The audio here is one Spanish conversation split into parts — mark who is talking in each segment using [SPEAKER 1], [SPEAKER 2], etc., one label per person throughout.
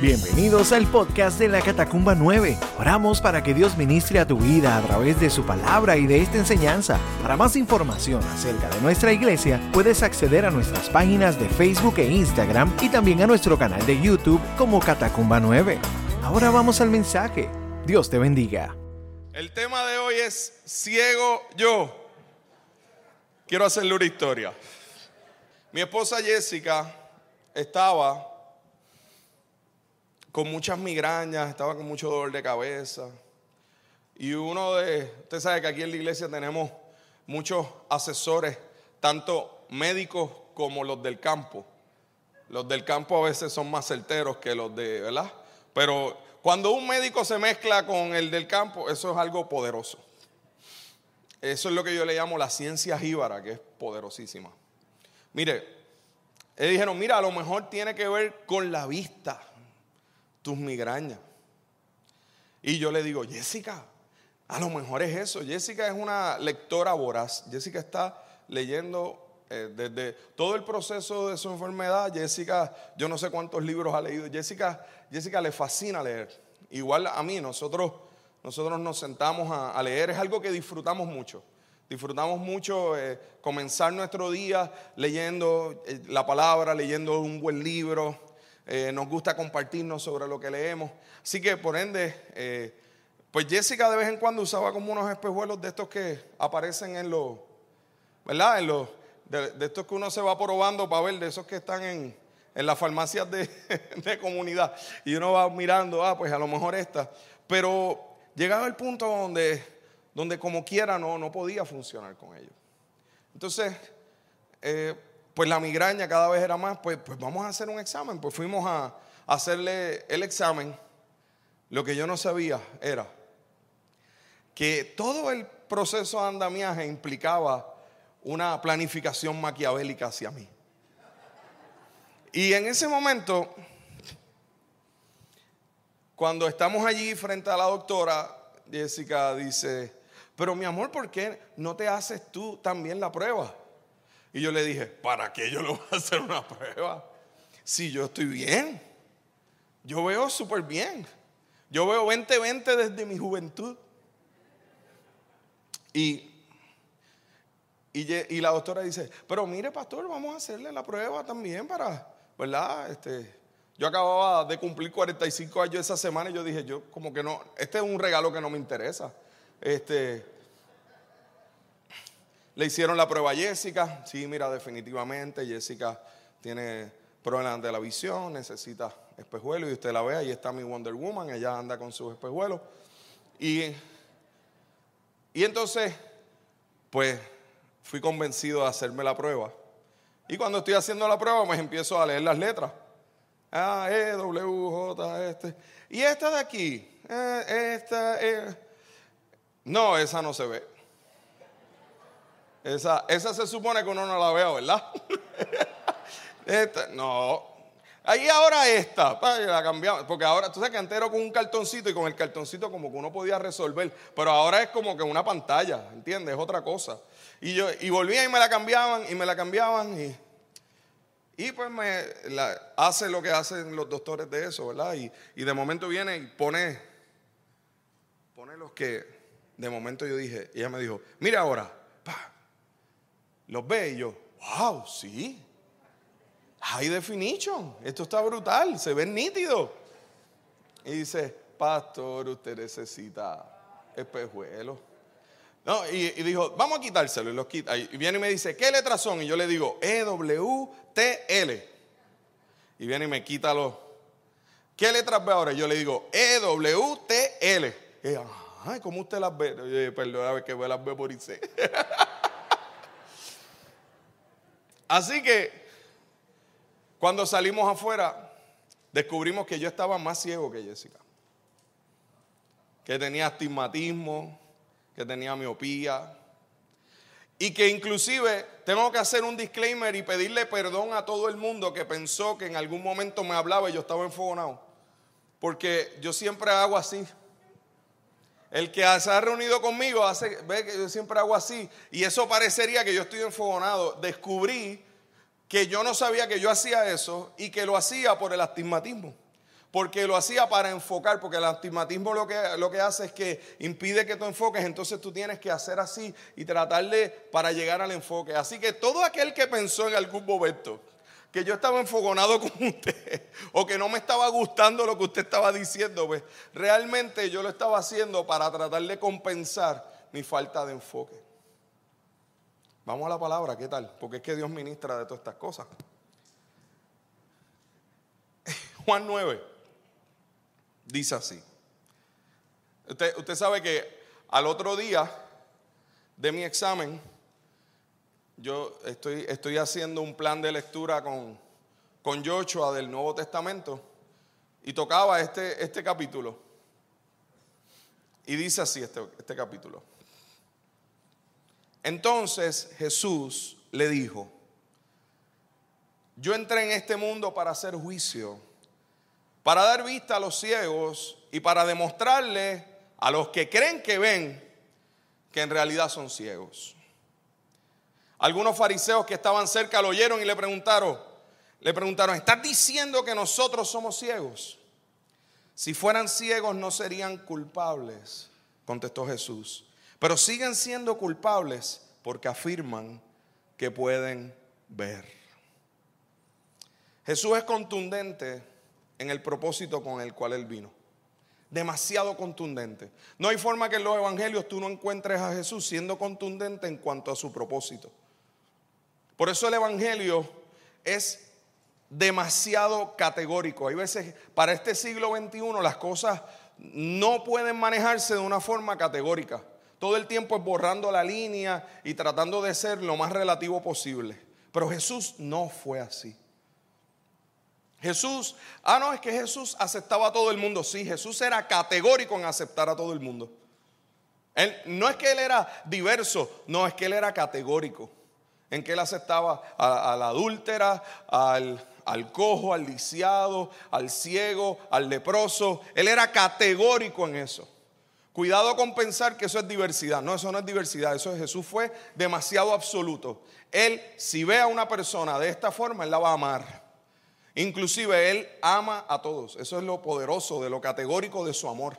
[SPEAKER 1] Bienvenidos al podcast de la Catacumba 9. Oramos para que Dios ministre a tu vida a través de su palabra y de esta enseñanza. Para más información acerca de nuestra iglesia, puedes acceder a nuestras páginas de Facebook e Instagram y también a nuestro canal de YouTube como Catacumba 9. Ahora vamos al mensaje. Dios te bendiga.
[SPEAKER 2] El tema de hoy es ciego yo. Quiero hacerle una historia. Mi esposa Jessica estaba con muchas migrañas, estaba con mucho dolor de cabeza. Y uno de, usted sabe que aquí en la iglesia tenemos muchos asesores, tanto médicos como los del campo. Los del campo a veces son más certeros que los de, ¿verdad? Pero cuando un médico se mezcla con el del campo, eso es algo poderoso. Eso es lo que yo le llamo la ciencia jíbara, que es poderosísima. Mire, ellos dijeron, mira, a lo mejor tiene que ver con la vista tus migrañas. Y yo le digo, Jessica, a lo mejor es eso. Jessica es una lectora voraz. Jessica está leyendo eh, desde todo el proceso de su enfermedad. Jessica, yo no sé cuántos libros ha leído. Jessica, Jessica le fascina leer. Igual a mí, nosotros, nosotros nos sentamos a, leer. Es algo que disfrutamos mucho. Disfrutamos mucho eh, comenzar nuestro día leyendo eh, la palabra, leyendo un buen libro. Eh, nos gusta compartirnos sobre lo que leemos. Así que por ende, eh, pues Jessica de vez en cuando usaba como unos espejuelos de estos que aparecen en los, ¿verdad? En los, de, estos que uno se va probando para ver, de esos que están en, en las farmacias de, de, comunidad. Y uno va mirando, ah, pues a lo mejor esta. Pero llegaba el punto donde, donde como quiera no, no podía funcionar con ellos. Entonces, eh, pues la migraña cada vez era más, pues, pues vamos a hacer un examen. Pues fuimos a, hacerle el examen. Lo que yo no sabía era que todo el proceso de andamiaje implicaba una planificación maquiavélica hacia mí. Y en ese momento, cuando estamos allí frente a la doctora, Jessica dice, pero mi amor, ¿por qué no te haces tú también la prueba? Y yo le dije, ¿para qué yo le voy a hacer una prueba? Si yo estoy bien. Yo veo súper bien. Yo veo 20-20 desde mi juventud. Y, y, la doctora dice, pero mire pastor, vamos a hacerle la prueba también para, ¿verdad? Este, yo acababa de cumplir 45 años esa semana y yo dije, yo como que no, este es un regalo que no me interesa. Este, le hicieron la prueba a Jessica. Sí, mira, definitivamente Jessica tiene problemas de la visión, necesita espejuelos. Y usted la ve, ahí está mi Wonder Woman, ella anda con sus espejuelos. Y, y entonces, pues fui convencido de hacerme la prueba. Y cuando estoy haciendo la prueba, pues empiezo a leer las letras. A, E, W, J, este. Y esta de aquí, eh, esta, eh. no, esa no se ve. Esa, esa se supone que uno no la vea, ¿verdad? esta, no. Ahí ahora esta, la cambiamos, porque ahora, tú sabes que antes era con un cartoncito y con el cartoncito como que uno podía resolver, pero ahora es como que una pantalla, ¿entiendes? Es otra cosa. Y yo y volvía y me la cambiaban y me la cambiaban y, y pues me hace lo que hacen los doctores de eso, ¿verdad? Y, y de momento viene y pone, pone los que, de momento yo dije, ella me dijo, mira ahora, pa, los ve y yo, wow, sí. High definition. Esto está brutal. Se ve nítido. Y dice, pastor, usted necesita espejuelos. No, y, dijo, vamos a quitárselo. Y los quita. Y viene y me dice, ¿qué letras son? Y yo le digo, E-W-T-L. Y viene y me quita los. ¿Qué letras ve ahora? Y yo le digo, E-W-T-L. Y, ay, ¿cómo usted las ve? Perdón, a ver que las ve por irse. Así que cuando salimos afuera, descubrimos que yo estaba más ciego que Jessica. Que tenía astigmatismo, que tenía miopía. Y que inclusive tengo que hacer un disclaimer y pedirle perdón a todo el mundo que pensó que en algún momento me hablaba y yo estaba enfogonado. Porque yo siempre hago así. El que se ha reunido conmigo hace, ve que yo siempre hago así. Y eso parecería que yo estoy enfogonado. Descubrí que yo no sabía que yo hacía eso y que lo hacía por el astigmatismo. porque lo hacía para enfocar, porque el astigmatismo lo que, lo que hace es que impide que tú enfoques, entonces tú tienes que hacer así y tratarle para llegar al enfoque. Así que todo aquel que pensó en algún momento que yo estaba enfogonado con usted o que no me estaba gustando lo que usted estaba diciendo, pues realmente yo lo estaba haciendo para tratar de compensar mi falta de enfoque. Vamos a la palabra, ¿qué tal? Porque es que Dios ministra de todas estas cosas. Juan 9 dice así. Usted, usted sabe que al otro día de mi examen, yo estoy, haciendo un plan de lectura con, con del Nuevo Testamento y tocaba este, este capítulo. Y dice así este, este capítulo. Entonces Jesús le dijo, yo entré en este mundo para hacer juicio, para dar vista a los ciegos y para demostrarle a los que creen que ven que en realidad son ciegos. Algunos fariseos que estaban cerca lo oyeron y le preguntaron, le preguntaron, ¿estás diciendo que nosotros somos ciegos? Si fueran ciegos no serían culpables, contestó Jesús pero siguen siendo culpables porque afirman que pueden ver. Jesús es contundente en el propósito con el cual Él vino. Demasiado contundente. No hay forma que en los evangelios tú no encuentres a Jesús siendo contundente en cuanto a su propósito. Por eso el evangelio es demasiado categórico. Hay veces, para este siglo XXI, las cosas no pueden manejarse de una forma categórica. Todo el tiempo es borrando la línea y tratando de ser lo más relativo posible. Pero Jesús no fue así. Jesús, ah, no, es que Jesús aceptaba a todo el mundo. Sí, Jesús era categórico en aceptar a todo el mundo. Él, no es que él era diverso, no, es que él era categórico. En que él aceptaba a, la adúltera, al, al cojo, al lisiado, al ciego, al leproso. Él era categórico en eso. Cuidado con pensar que eso es diversidad. No, eso no es diversidad. Eso es Jesús fue demasiado absoluto. Él, si ve a una persona de esta forma, él la va a amar. Inclusive él ama a todos. Eso es lo poderoso de lo categórico de su amor.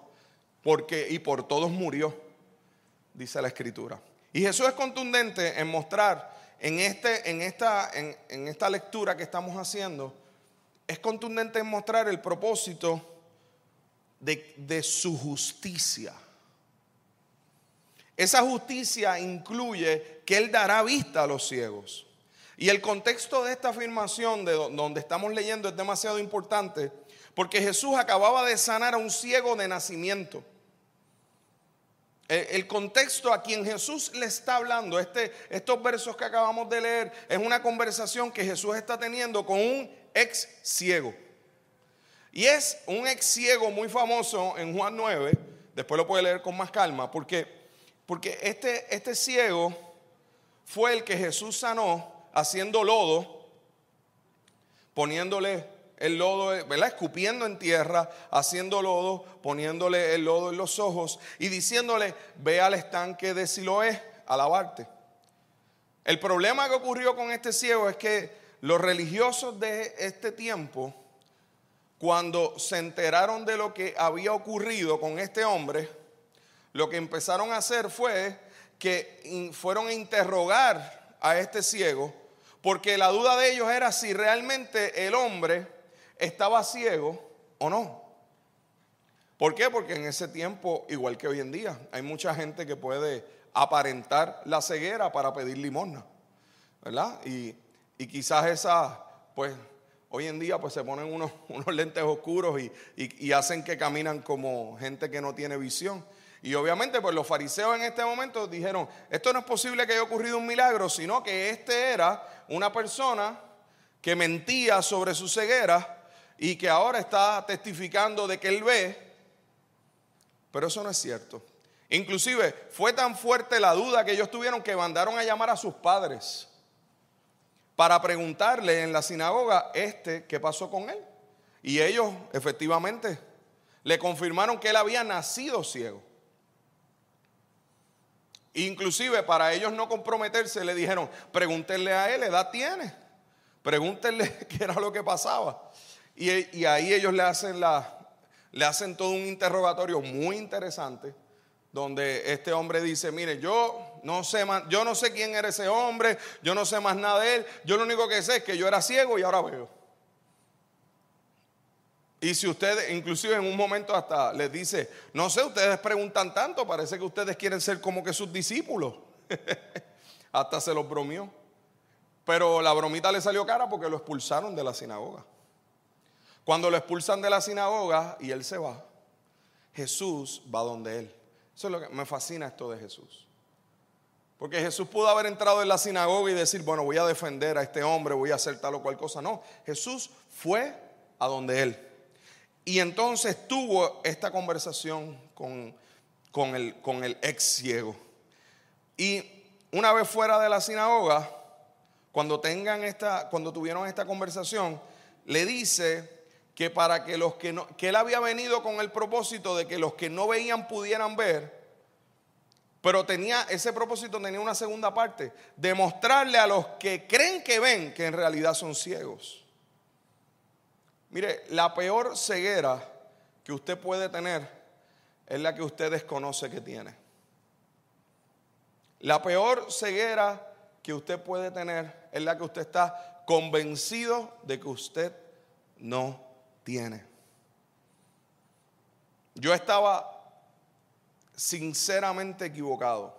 [SPEAKER 2] Porque y por todos murió, dice la escritura. Y Jesús es contundente en mostrar en, este, en, esta, en esta lectura que estamos haciendo, es contundente en mostrar el propósito de, de su justicia. Esa justicia incluye que Él dará vista a los ciegos. Y el contexto de esta afirmación de donde estamos leyendo es demasiado importante porque Jesús acababa de sanar a un ciego de nacimiento. El, contexto a quien Jesús le está hablando, este, estos versos que acabamos de leer, es una conversación que Jesús está teniendo con un ex ciego. Y es un ex ciego muy famoso en Juan 9, después lo puede leer con más calma, porque porque este, este ciego fue el que Jesús sanó haciendo lodo, poniéndole el lodo, ¿verdad? Escupiendo en tierra, haciendo lodo, poniéndole el lodo en los ojos y diciéndole, ve al estanque de Siloé a lavarte. El problema que ocurrió con este ciego es que los religiosos de este tiempo, cuando se enteraron de lo que había ocurrido con este hombre, lo que empezaron a hacer fue que fueron a interrogar a este ciego, porque la duda de ellos era si realmente el hombre estaba ciego o no. ¿Por qué? Porque en ese tiempo, igual que hoy en día, hay mucha gente que puede aparentar la ceguera para pedir limosna, ¿verdad? Y, quizás esa, pues, hoy en día, pues se ponen unos, unos lentes oscuros y, y hacen que caminan como gente que no tiene visión. Y obviamente, pues los fariseos en este momento dijeron, esto no es posible que haya ocurrido un milagro, sino que este era una persona que mentía sobre su ceguera y que ahora está testificando de que él ve. Pero eso no es cierto. Inclusive fue tan fuerte la duda que ellos tuvieron que mandaron a llamar a sus padres para preguntarle en la sinagoga, este, ¿qué pasó con él? Y ellos efectivamente le confirmaron que él había nacido ciego. Inclusive para ellos no comprometerse le dijeron, pregúntenle a él, edad tiene. Pregúntenle qué era lo que pasaba. Y, ahí ellos le hacen, todo un interrogatorio muy interesante, donde este hombre dice, mire, yo no sé yo no sé quién era ese hombre, yo no sé más nada de él, yo lo único que sé es que yo era ciego y ahora veo. Y si ustedes, inclusive en un momento hasta les dice, no sé, ustedes preguntan tanto, parece que ustedes quieren ser como que sus discípulos. hasta se los bromeó. Pero la bromita le salió cara porque lo expulsaron de la sinagoga. Cuando lo expulsan de la sinagoga y él se va, Jesús va donde él. Eso es lo que me fascina esto de Jesús. Porque Jesús pudo haber entrado en la sinagoga y decir, bueno, voy a defender a este hombre, voy a hacer tal o cual cosa. No, Jesús fue a donde él. Y entonces tuvo esta conversación con, con, el, con el ex ciego. Y una vez fuera de la sinagoga, cuando tengan esta, cuando tuvieron esta conversación, le dice que para que los que no, que él había venido con el propósito de que los que no veían pudieran ver, pero tenía ese propósito tenía una segunda parte, demostrarle a los que creen que ven que en realidad son ciegos. Mire, la peor ceguera que usted puede tener es la que usted desconoce que tiene. La peor ceguera que usted puede tener es la que usted está convencido de que usted no tiene. Yo estaba sinceramente equivocado.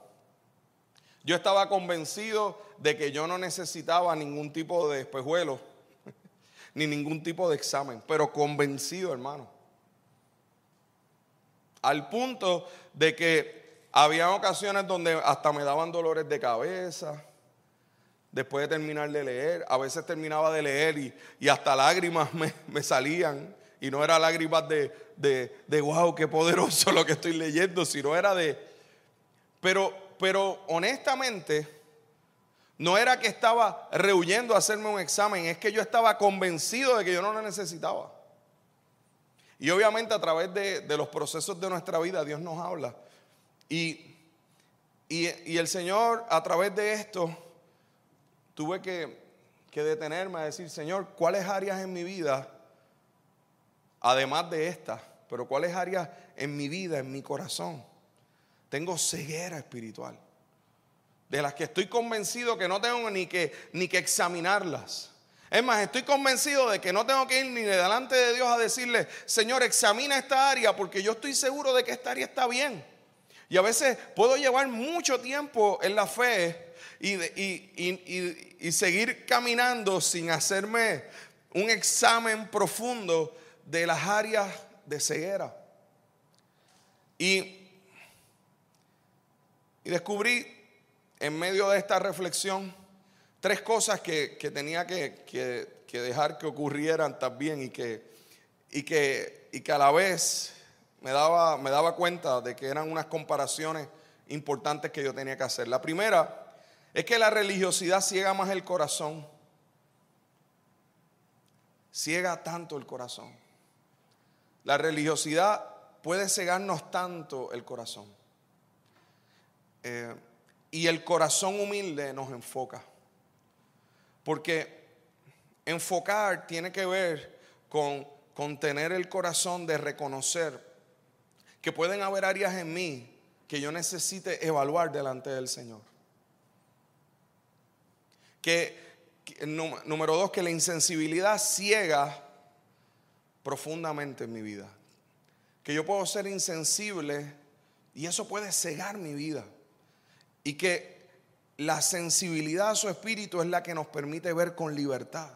[SPEAKER 2] Yo estaba convencido de que yo no necesitaba ningún tipo de espejuelo ni ningún tipo de examen, pero convencido, hermano. Al punto de que había ocasiones donde hasta me daban dolores de cabeza, después de terminar de leer, a veces terminaba de leer y, hasta lágrimas me, salían, y no era lágrimas de, de, de, wow, qué poderoso lo que estoy leyendo, sino era de, pero, pero honestamente, no era que estaba rehuyendo a hacerme un examen, es que yo estaba convencido de que yo no lo necesitaba. Y obviamente a través de, los procesos de nuestra vida Dios nos habla. Y, y, el Señor a través de esto tuve que, que detenerme a decir, Señor, ¿cuáles áreas en mi vida, además de esta, pero cuáles áreas en mi vida, en mi corazón, tengo ceguera espiritual? de las que estoy convencido que no tengo ni que, ni que examinarlas. Es más, estoy convencido de que no tengo que ir ni delante de Dios a decirle, Señor, examina esta área porque yo estoy seguro de que esta área está bien. Y a veces puedo llevar mucho tiempo en la fe y, seguir caminando sin hacerme un examen profundo de las áreas de ceguera. Y, descubrí en medio de esta reflexión tres cosas que, tenía que, dejar que ocurrieran también y que, y que, y que a la vez me daba, me daba cuenta de que eran unas comparaciones importantes que yo tenía que hacer. La primera es que la religiosidad ciega más el corazón. Ciega tanto el corazón. La religiosidad puede cegarnos tanto el corazón. Eh, y el corazón humilde nos enfoca. Porque enfocar tiene que ver con, con tener el corazón de reconocer que pueden haber áreas en mí que yo necesite evaluar delante del Señor. Que, número dos, que la insensibilidad ciega profundamente en mi vida. Que yo puedo ser insensible y eso puede cegar mi vida. Y que la sensibilidad a su espíritu es la que nos permite ver con libertad.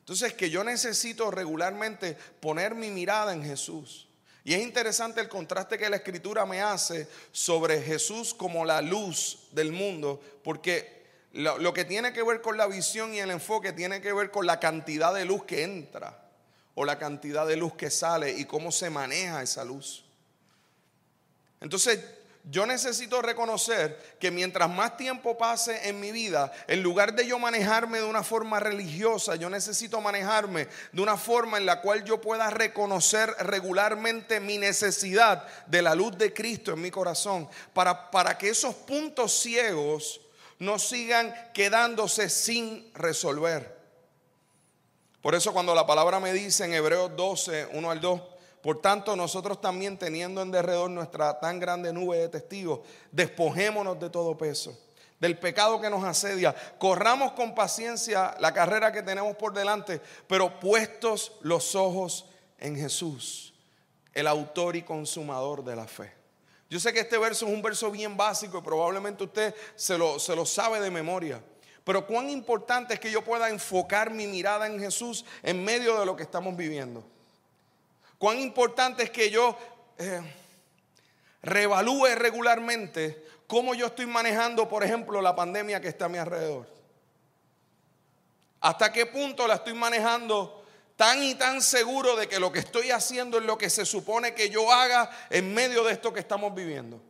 [SPEAKER 2] Entonces que yo necesito regularmente poner mi mirada en Jesús. Y es interesante el contraste que la escritura me hace sobre Jesús como la luz del mundo, porque lo, que tiene que ver con la visión y el enfoque tiene que ver con la cantidad de luz que entra o la cantidad de luz que sale y cómo se maneja esa luz. Entonces yo necesito reconocer que mientras más tiempo pase en mi vida, en lugar de yo manejarme de una forma religiosa, yo necesito manejarme de una forma en la cual yo pueda reconocer regularmente mi necesidad de la luz de Cristo en mi corazón, para, para que esos puntos ciegos no sigan quedándose sin resolver. Por eso cuando la palabra me dice en Hebreos 12, 1 al 2, por tanto nosotros también teniendo en derredor nuestra tan grande nube de testigos, despojémonos de todo peso, del pecado que nos asedia, corramos con paciencia la carrera que tenemos por delante, pero puestos los ojos en Jesús, el autor y consumador de la fe. Yo sé que este verso es un verso bien básico y probablemente usted se lo, se lo sabe de memoria. Pero cuán importante es que yo pueda enfocar mi mirada en Jesús en medio de lo que estamos viviendo. Cuán importante es que yo eh, reevalúe regularmente cómo yo estoy manejando, por ejemplo, la pandemia que está a mi alrededor. Hasta qué punto la estoy manejando tan y tan seguro de que lo que estoy haciendo es lo que se supone que yo haga en medio de esto que estamos viviendo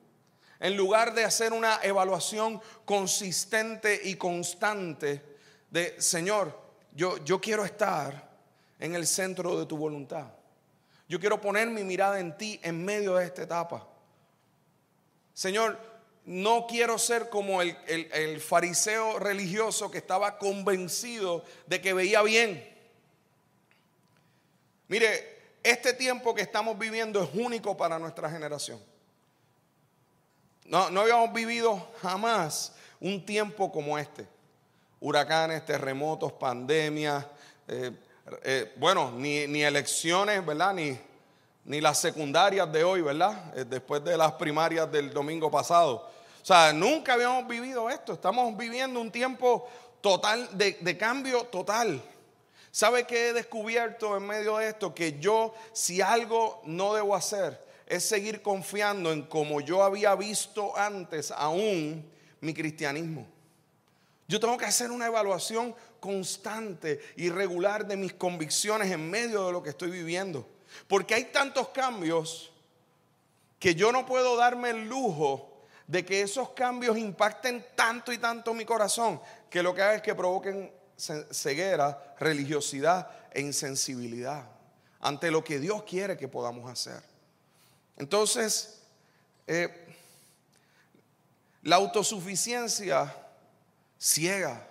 [SPEAKER 2] en lugar de hacer una evaluación consistente y constante de, Señor, yo, yo quiero estar en el centro de tu voluntad. Yo quiero poner mi mirada en ti en medio de esta etapa. Señor, no quiero ser como el, el, fariseo religioso que estaba convencido de que veía bien. Mire, este tiempo que estamos viviendo es único para nuestra generación. No, habíamos vivido jamás un tiempo como este. Huracanes, terremotos, pandemias, eh, eh, bueno, ni, elecciones, ¿verdad? Ni, ni las secundarias de hoy, ¿verdad? Eh, después de las primarias del domingo pasado. O sea, nunca habíamos vivido esto. Estamos viviendo un tiempo total, de, de cambio total. ¿Sabe qué he descubierto en medio de esto? Que yo, si algo no debo hacer, es seguir confiando en como yo había visto antes aún mi cristianismo. Yo tengo que hacer una evaluación constante y regular de mis convicciones en medio de lo que estoy viviendo. Porque hay tantos cambios que yo no puedo darme el lujo de que esos cambios impacten tanto y tanto mi corazón, que lo que haga es que provoquen ceguera, religiosidad e insensibilidad ante lo que Dios quiere que podamos hacer. Entonces, eh, la autosuficiencia ciega.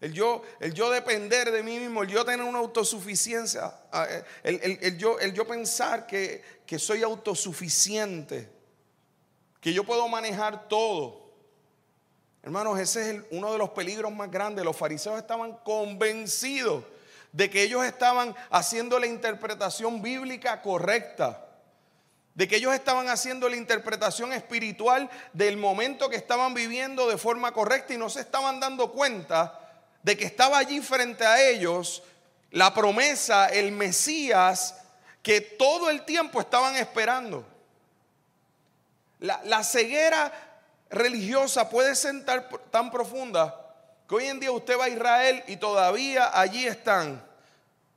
[SPEAKER 2] El yo, el yo depender de mí mismo, el yo tener una autosuficiencia, ah, eh, el, yo, el yo pensar que, que soy autosuficiente, que yo puedo manejar todo. Hermanos, ese es uno de los peligros más grandes. Los fariseos estaban convencidos de que ellos estaban haciendo la interpretación bíblica correcta de que ellos estaban haciendo la interpretación espiritual del momento que estaban viviendo de forma correcta y no se estaban dando cuenta de que estaba allí frente a ellos la promesa, el Mesías, que todo el tiempo estaban esperando. La, ceguera religiosa puede ser tan profunda que hoy en día usted va a Israel y todavía allí están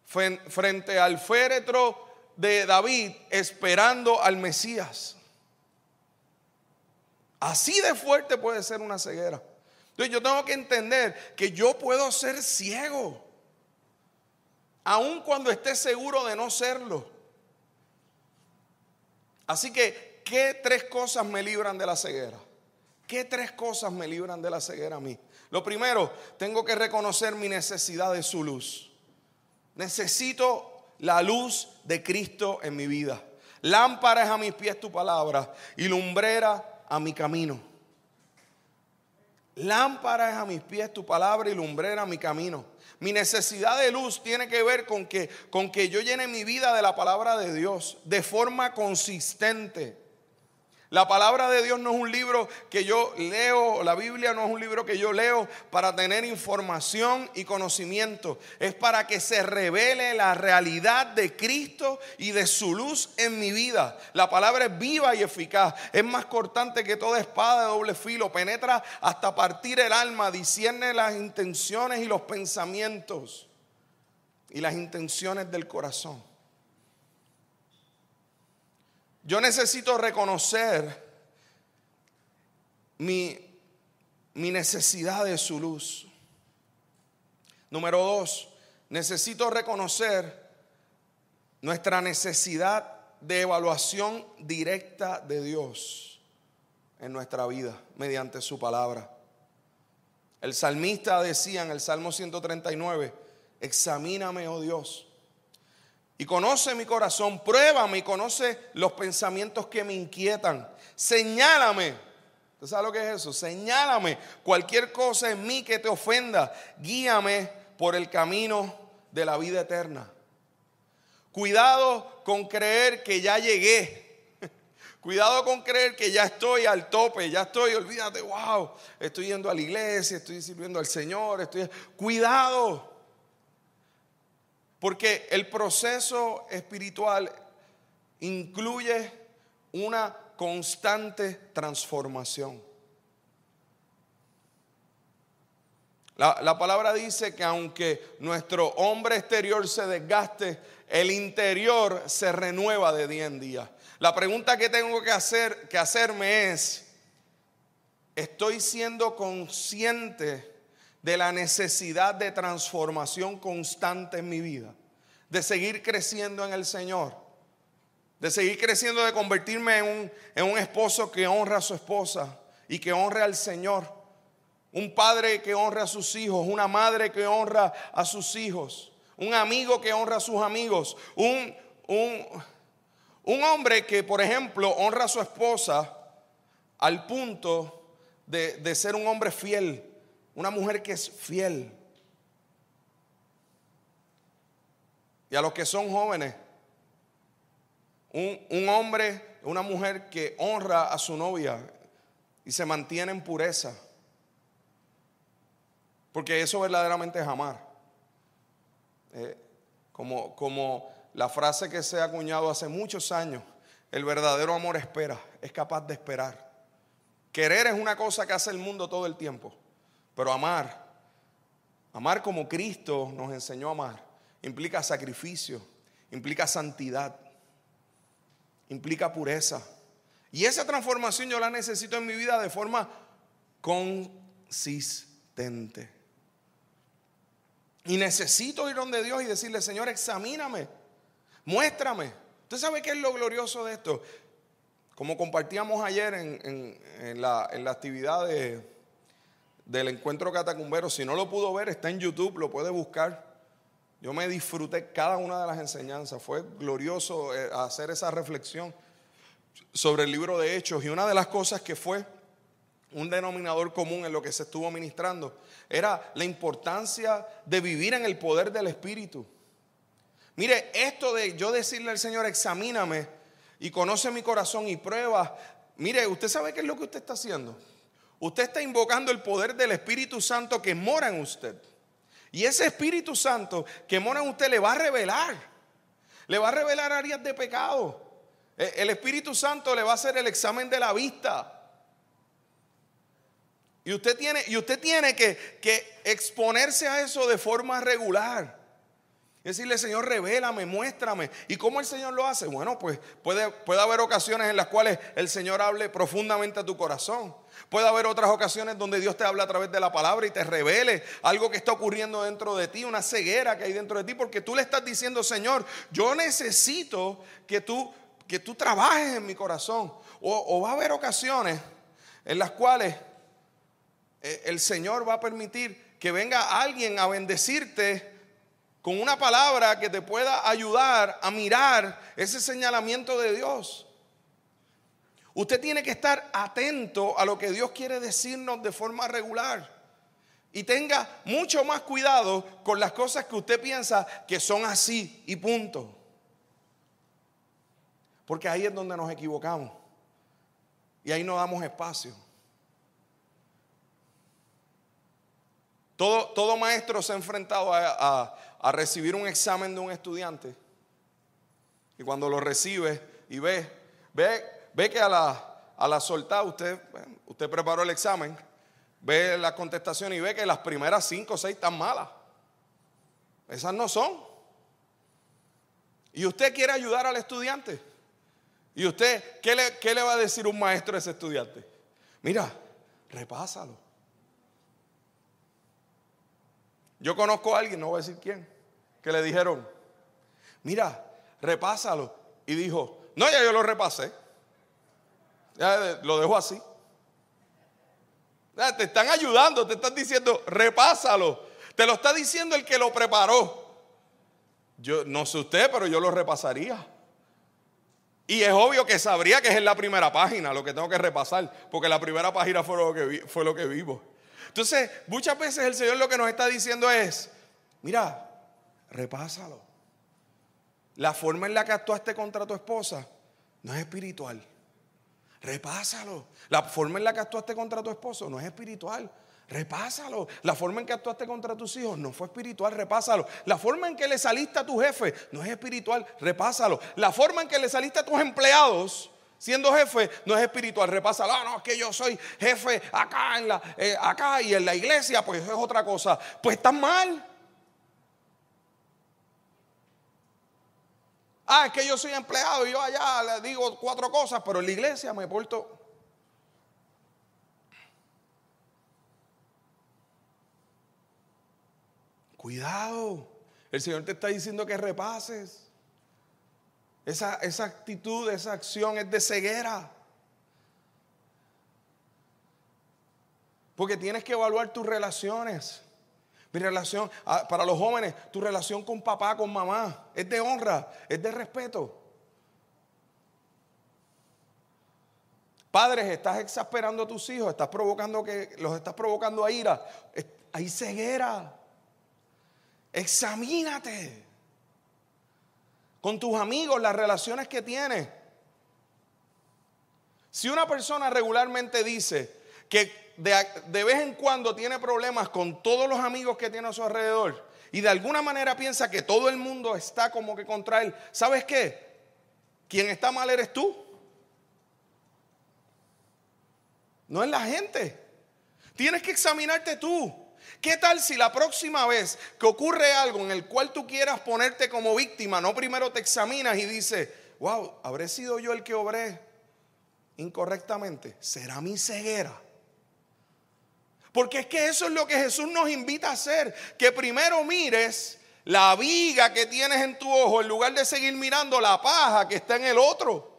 [SPEAKER 2] frente al féretro de David esperando al Mesías. Así de fuerte puede ser una ceguera. Entonces yo tengo que entender que yo puedo ser ciego, aun cuando esté seguro de no serlo. Así que, ¿qué tres cosas me libran de la ceguera? ¿Qué tres cosas me libran de la ceguera a mí? Lo primero, tengo que reconocer mi necesidad de su luz. Necesito la luz de Cristo en mi vida. Lámpara es a mis pies tu palabra y lumbrera a mi camino. Lámpara es a mis pies tu palabra y lumbrera a mi camino. Mi necesidad de luz tiene que ver con que, con que yo llene mi vida de la palabra de Dios de forma consistente. La palabra de Dios no es un libro que yo leo, la Biblia no es un libro que yo leo para tener información y conocimiento. Es para que se revele la realidad de Cristo y de su luz en mi vida. La palabra es viva y eficaz. Es más cortante que toda espada de doble filo. Penetra hasta partir el alma, discierne las intenciones y los pensamientos y las intenciones del corazón. Yo necesito reconocer mi, necesidad de su luz. Número dos, necesito reconocer nuestra necesidad de evaluación directa de Dios en nuestra vida mediante su palabra. El salmista decía en el Salmo 139, examíname, oh Dios. Y conoce mi corazón, pruébame y conoce los pensamientos que me inquietan. Señálame. ¿Tú sabes lo que es eso? Señálame cualquier cosa en mí que te ofenda. Guíame por el camino de la vida eterna. Cuidado con creer que ya llegué Cuidado con creer que ya estoy al tope, ya estoy, olvídate, wow, estoy yendo a la iglesia, estoy sirviendo al Señor, estoy... Cuidado. Porque el proceso espiritual incluye una constante transformación. La, la, palabra dice que aunque nuestro hombre exterior se desgaste, el interior se renueva de día en día. La pregunta que tengo que, hacer, que hacerme es, ¿estoy siendo consciente de la necesidad de transformación constante en mi vida? De seguir creciendo en el Señor. De seguir creciendo, de convertirme en un, en un esposo que honra a su esposa y que honre al Señor. Un padre que honra a sus hijos, una madre que honra a sus hijos, un amigo que honra a sus amigos, un, un un hombre que, por ejemplo, honra a su esposa al punto de, ser un hombre fiel, una mujer que es fiel. Y a los que son jóvenes, un, un hombre, una mujer que honra a su novia y se mantiene en pureza. Porque eso verdaderamente es amar. Eh, como, como la frase que se ha acuñado hace muchos años, el verdadero amor espera, es capaz de esperar. Querer es una cosa que hace el mundo todo el tiempo, pero amar, amar como Cristo nos enseñó a amar, implica sacrificio, implica santidad, implica pureza. Y esa transformación yo la necesito en mi vida de forma consistente. Y necesito ir donde Dios y decirle, Señor, examíname. Muéstrame. ¿Usted sabe qué es lo glorioso de esto? Como compartíamos ayer en, la, actividad del encuentro catacumbero, si no lo pudo ver, está en YouTube, lo puede buscar. Yo me disfruté cada una de las enseñanzas. Fue glorioso eh, hacer esa reflexión sobre el libro de Hechos. Y una de las cosas que fue un denominador común en lo que se estuvo ministrando era la importancia de vivir en el poder del Espíritu. Mire, esto de yo decirle al Señor, examíname y conoce mi corazón y prueba. Mire, usted sabe qué es lo que usted está haciendo. Usted está invocando el poder del Espíritu Santo que mora en usted. Y ese Espíritu Santo que mora en usted le va a revelar. Le va a revelar áreas de pecado. E, el Espíritu Santo le va a hacer el examen de la vista. Y usted tiene, y usted tiene que, exponerse a eso de forma regular decirle, Señor, revélame, muéstrame. ¿Y cómo el Señor lo hace? Bueno, pues puede, puede haber ocasiones en las cuales el Señor hable profundamente a tu corazón. Puede haber otras ocasiones donde Dios te habla a través de la palabra y te revele algo que está ocurriendo dentro de ti, una ceguera que hay dentro de ti, porque tú le estás diciendo, Señor, yo necesito que tú, que tú trabajes en mi corazón. O, va a haber ocasiones en las cuales eh, el Señor va a permitir que venga alguien a bendecirte con una palabra que te pueda ayudar a mirar ese señalamiento de Dios. Usted tiene que estar atento a lo que Dios quiere decirnos de forma regular. Y tenga mucho más cuidado con las cosas que usted piensa que son así y punto. Porque ahí es donde nos equivocamos. Y ahí no damos espacio. Todo, todo maestro se ha enfrentado a, a recibir un examen de un estudiante y cuando lo recibe y ve, ve, ve que a la, a la soltada usted, usted preparó el examen, ve la contestación y ve que las primeras cinco o seis están malas. Esas no son. Y usted quiere ayudar al estudiante. ¿Y usted qué le, qué le va a decir un maestro a ese estudiante? Mira, repásalo. Yo conozco a alguien, no voy a decir quién, que le dijeron, mira, repásalo. Y dijo, no, ya yo lo repasé. Ya lo dejo así. te están ayudando, te están diciendo, repásalo. Te lo está diciendo el que lo preparó. Yo no sé usted, pero yo lo repasaría. Y es obvio que sabría que es en la primera página lo que tengo que repasar, porque la primera página fue lo que, fue lo que vivo. Entonces, muchas veces el Señor lo que nos está diciendo es, mira, repásalo. La forma en la que actuaste contra tu esposa no es espiritual. Repásalo. La forma en la que actuaste contra tu esposo no es espiritual. Repásalo. La forma en que actuaste contra tus hijos no fue espiritual, repásalo. La forma en que le saliste a tu jefe no es espiritual, repásalo. La forma en que le saliste a tus empleados siendo jefe no es espiritual, repásalo. Ah, no, es que yo soy jefe acá, en la, eh, acá y en la iglesia, pues es otra cosa. Pues estás mal. Ah, es que yo soy empleado y yo allá le digo cuatro cosas, pero en la iglesia me porto Cuidado. El Señor te está diciendo que repases. Esa, esa actitud, esa acción es de ceguera. Porque tienes que evaluar tus relaciones. Mi relación, ah, para los jóvenes, tu relación con papá, con mamá, es de honra, es de respeto. Padres, estás exasperando a tus hijos, estás provocando que los estás provocando a ira. Hay ceguera. Examínate con tus amigos, las relaciones que tienes. Si una persona regularmente dice que de, vez en cuando tiene problemas con todos los amigos que tiene a su alrededor y de alguna manera piensa que todo el mundo está como que contra él, ¿sabes qué? Quien está mal eres tú. No es la gente. Tienes que examinarte tú. ¿Qué tal si la próxima vez que ocurre algo en el cual tú quieras ponerte como víctima, no primero te examinas y dices, wow, ¿habré sido yo el que obré incorrectamente? ¿Será mi ceguera? Porque es que eso es lo que Jesús nos invita a hacer, que primero mires la viga que tienes en tu ojo en lugar de seguir mirando la paja que está en el otro.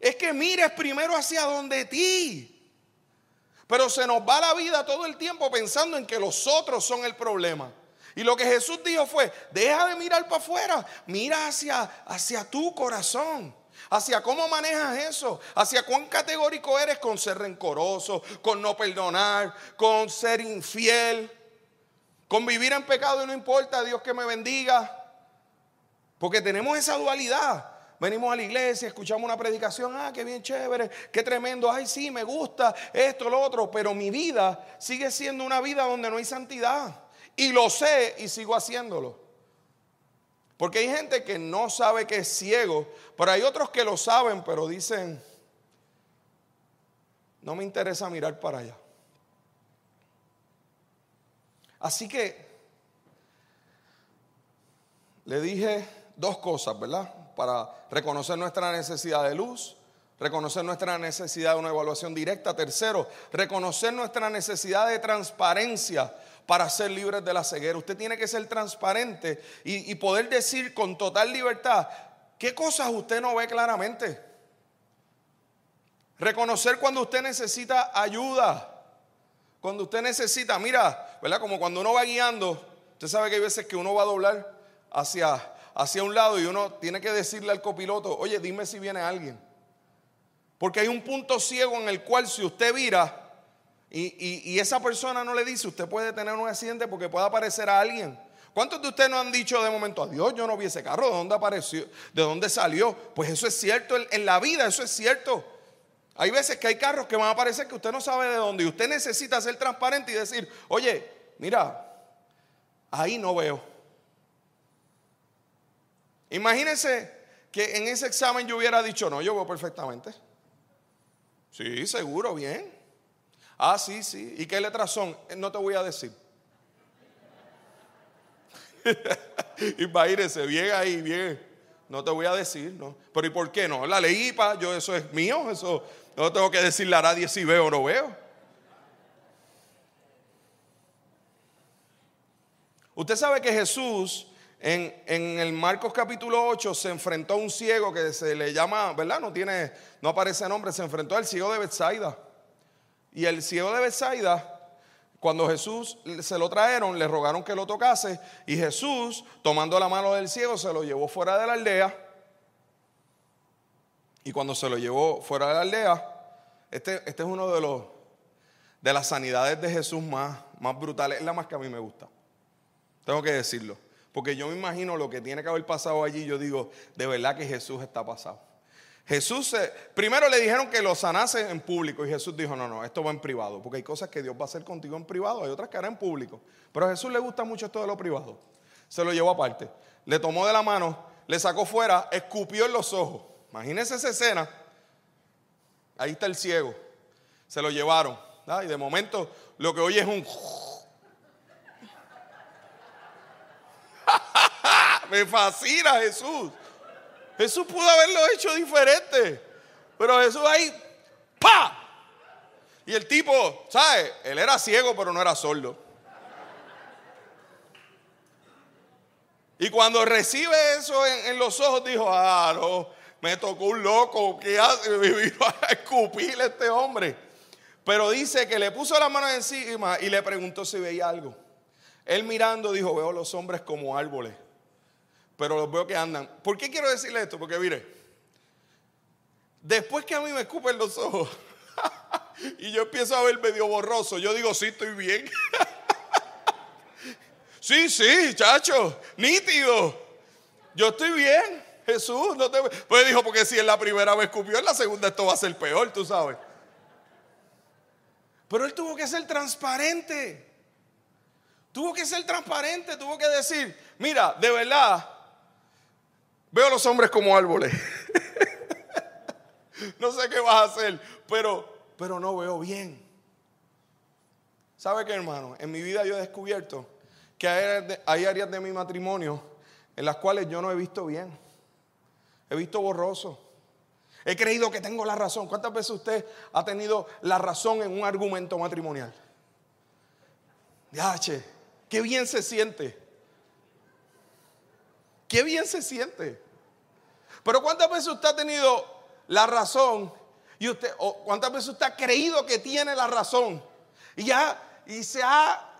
[SPEAKER 2] Es que mires primero hacia donde ti. Pero se nos va la vida todo el tiempo pensando en que los otros son el problema. Y lo que Jesús dijo fue, deja de mirar para afuera, mira hacia, hacia tu corazón, hacia cómo manejas eso, hacia cuán categórico eres con ser rencoroso, con no perdonar, con ser infiel, con vivir en pecado y no importa, Dios que me bendiga. Porque tenemos esa dualidad venimos a la iglesia, escuchamos una predicación, ah, qué bien chévere, qué tremendo, ay, sí, me gusta esto, lo otro, pero mi vida sigue siendo una vida donde no hay santidad. Y lo sé y sigo haciéndolo. Porque hay gente que no sabe que es ciego, pero hay otros que lo saben, pero dicen, no me interesa mirar para allá. Así que le dije dos cosas, ¿verdad? para reconocer nuestra necesidad de luz, reconocer nuestra necesidad de una evaluación directa. Tercero, reconocer nuestra necesidad de transparencia para ser libres de la ceguera. Usted tiene que ser transparente y, poder decir con total libertad qué cosas usted no ve claramente. Reconocer cuando usted necesita ayuda. Cuando usted necesita, mira, ¿verdad? Como cuando uno va guiando, usted sabe que hay veces que uno va a doblar hacia hacia un lado y uno tiene que decirle al copiloto, oye, dime si viene alguien. Porque hay un punto ciego en el cual si usted vira y, esa persona no le dice, usted puede tener un accidente porque puede aparecer a alguien. ¿Cuántos de ustedes no han dicho de momento, adiós, yo no vi ese carro, ¿de dónde apareció? ¿De dónde salió? Pues eso es cierto, en la vida eso es cierto. Hay veces que hay carros que van a aparecer que usted no sabe de dónde y usted necesita ser transparente y decir, oye, mira, ahí no veo. Imagínense que en ese examen yo hubiera dicho, no, yo veo perfectamente. Sí, seguro, bien. Ah, sí, sí. ¿Y qué letras son? Eh, no te voy a decir. Imagínense, bien ahí, bien. No te voy a decir, ¿no? Pero ¿y por qué no? La leí para yo, eso es mío, eso no tengo que decirle a nadie si veo o no veo. Usted sabe que Jesús en, el Marcos capítulo 8 se enfrentó a un ciego que se le llama, ¿verdad? No tiene, no aparece nombre, se enfrentó al ciego de Bethsaida. Y el ciego de Bethsaida, Cuando Jesús se lo trajeron, le rogaron que lo tocase y Jesús, tomando la mano del ciego, se lo llevó fuera de la aldea. Y cuando se lo llevó fuera de la aldea, este, este es uno de los de las sanidades de Jesús más, más brutales, es la más que a mí me gusta. Tengo que decirlo. Porque yo me imagino lo que tiene que haber pasado allí. Yo digo, de verdad que Jesús está pasado. Jesús, primero le dijeron que lo sanase en público y Jesús dijo, no, no, esto va en privado, porque hay cosas que Dios va a hacer contigo en privado, hay otras que hará en público. Pero a Jesús le gusta mucho esto de lo privado. Se lo llevó aparte, le tomó de la mano, le sacó fuera, escupió en los ojos. Imagínense esa escena. Ahí está el ciego. Se lo llevaron. Y de momento lo que oye es un... Me fascina Jesús. Jesús pudo haberlo hecho diferente. Pero Jesús ahí, ¡pa! Y el tipo, ¿sabes? Él era ciego, pero no era sordo. Y cuando recibe eso en, los ojos, dijo, ah, no, me tocó un loco que hace? Vino a escupirle este hombre. Pero dice que le puso la mano encima y le preguntó si veía algo. Él mirando dijo, veo los hombres como árboles pero los veo que andan. ¿Por qué quiero decirle esto? Porque mire, después que a mí me escupen los ojos y yo empiezo a ver medio borroso, yo digo, sí, estoy bien. sí, sí, chacho, nítido. Yo estoy bien, Jesús. No te... Pues dijo, porque si es la primera vez escupió, en la segunda esto va a ser peor, tú sabes. Pero él tuvo que ser transparente. Tuvo que ser transparente, tuvo que decir, mira, de verdad, Veo a los hombres como árboles. no sé qué vas a hacer, pero, pero no veo bien. ¿Sabe qué, hermano? En mi vida yo he descubierto que hay áreas de mi matrimonio en las cuales yo no he visto bien. He visto borroso. He creído que tengo la razón. ¿Cuántas veces usted ha tenido la razón en un argumento matrimonial? Yache, qué bien se siente. Qué bien se siente. Pero ¿cuántas veces usted ha tenido la razón y usted, cuántas veces usted ha creído que tiene la razón y ya y se ha,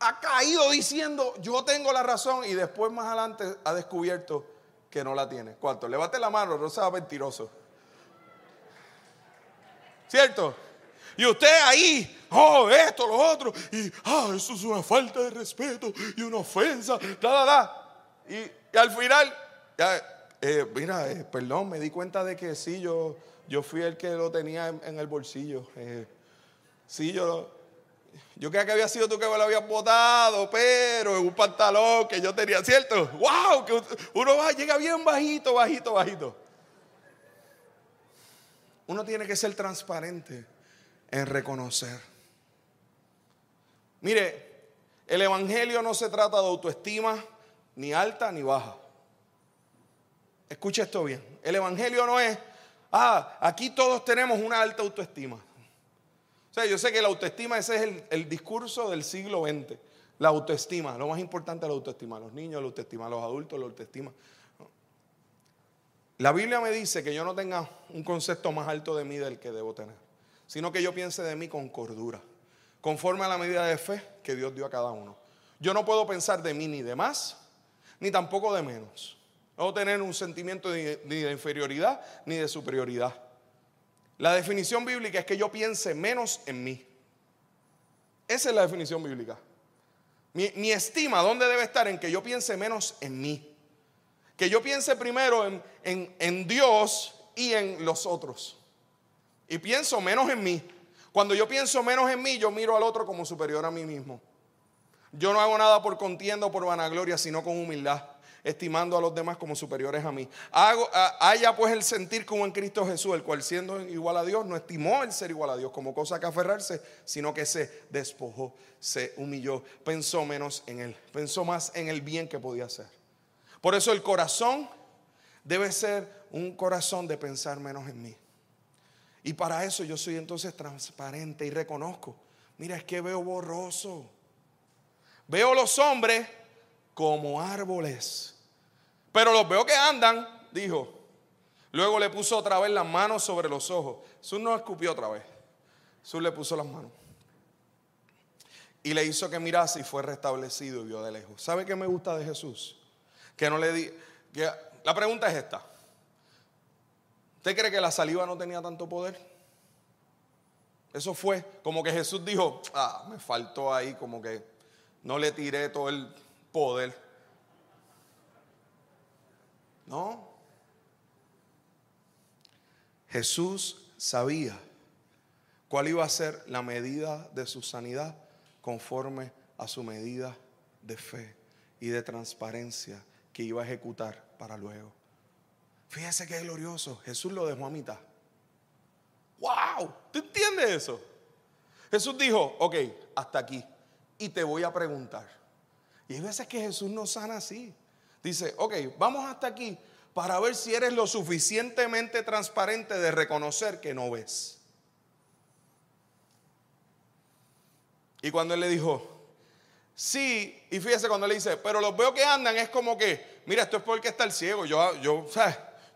[SPEAKER 2] ha caído diciendo yo tengo la razón y después más adelante ha descubierto que no la tiene? ¿Cuánto? Levante la mano, no sea mentiroso. ¿Cierto? Y usted ahí, oh, esto, lo otro, y ah, eso es una falta de respeto y una ofensa, da, da, da. Y, al final, eh, mira, eh, perdón, me di cuenta de que sí, yo, yo fui el que lo tenía en, el bolsillo. Eh, sí, yo, yo creía que había sido tú que me lo habías botado, pero en un pantalón que yo tenía, ¿cierto? ¡Wow! Que uno va, llega bien bajito, bajito, bajito. Uno tiene que ser transparente en reconocer. Mire, el Evangelio no se trata de autoestima ni alta ni baja. Escucha esto bien. El Evangelio no es, ah, aquí todos tenemos una alta autoestima. O sea, yo sé que la autoestima, ese es el, discurso del siglo XX. La autoestima, lo más importante es la autoestima. Los niños, la autoestima, los adultos, la autoestima. La Biblia me dice que yo no tenga un concepto más alto de mí del que debo tener, sino que yo piense de mí con cordura, conforme a la medida de fe que Dios dio a cada uno. Yo no puedo pensar de mí ni de más, ni tampoco de menos. No tener un sentimiento ni de inferioridad ni de superioridad. La definición bíblica es que yo piense menos en mí. Esa es la definición bíblica. Mi, estima, ¿dónde debe estar? En que yo piense menos en mí. Que yo piense primero en, en Dios y en los otros. Y pienso menos en mí. Cuando yo pienso menos en mí, yo miro al otro como superior a mí mismo. Yo no hago nada por contienda o por vanagloria, sino con humildad estimando a los demás como superiores a mí. Hago, haya pues el sentir como en Cristo Jesús, el cual siendo igual a Dios, no estimó el ser igual a Dios como cosa que aferrarse, sino que se despojó, se humilló, pensó menos en Él, pensó más en el bien que podía hacer. Por eso el corazón debe ser un corazón de pensar menos en mí. Y para eso yo soy entonces transparente y reconozco, mira, es que veo borroso. Veo los hombres como árboles. Pero los veo que andan, dijo. Luego le puso otra vez las manos sobre los ojos. Jesús no escupió otra vez. Jesús le puso las manos. y le hizo que mirase y fue restablecido y vio de lejos. ¿Sabe qué me gusta de Jesús? Que no le di. Que, la pregunta es esta: ¿Usted cree que la saliva no tenía tanto poder? Eso fue como que Jesús dijo: Ah, me faltó ahí, como que no le tiré todo el poder. No. Jesús sabía cuál iba a ser la medida de su sanidad conforme a su medida de fe y de transparencia que iba a ejecutar para luego. Fíjese qué glorioso. Jesús lo dejó a mitad. ¡Wow! ¿Tú entiendes eso? Jesús dijo, ok, hasta aquí. Y te voy a preguntar. Y hay veces que Jesús no sana así. Dice, ok, vamos hasta aquí para ver si eres lo suficientemente transparente de reconocer que no ves. Y cuando él le dijo, sí, y fíjese cuando le dice, pero los veo que andan, es como que, mira, esto es porque está el ciego, yo, yo,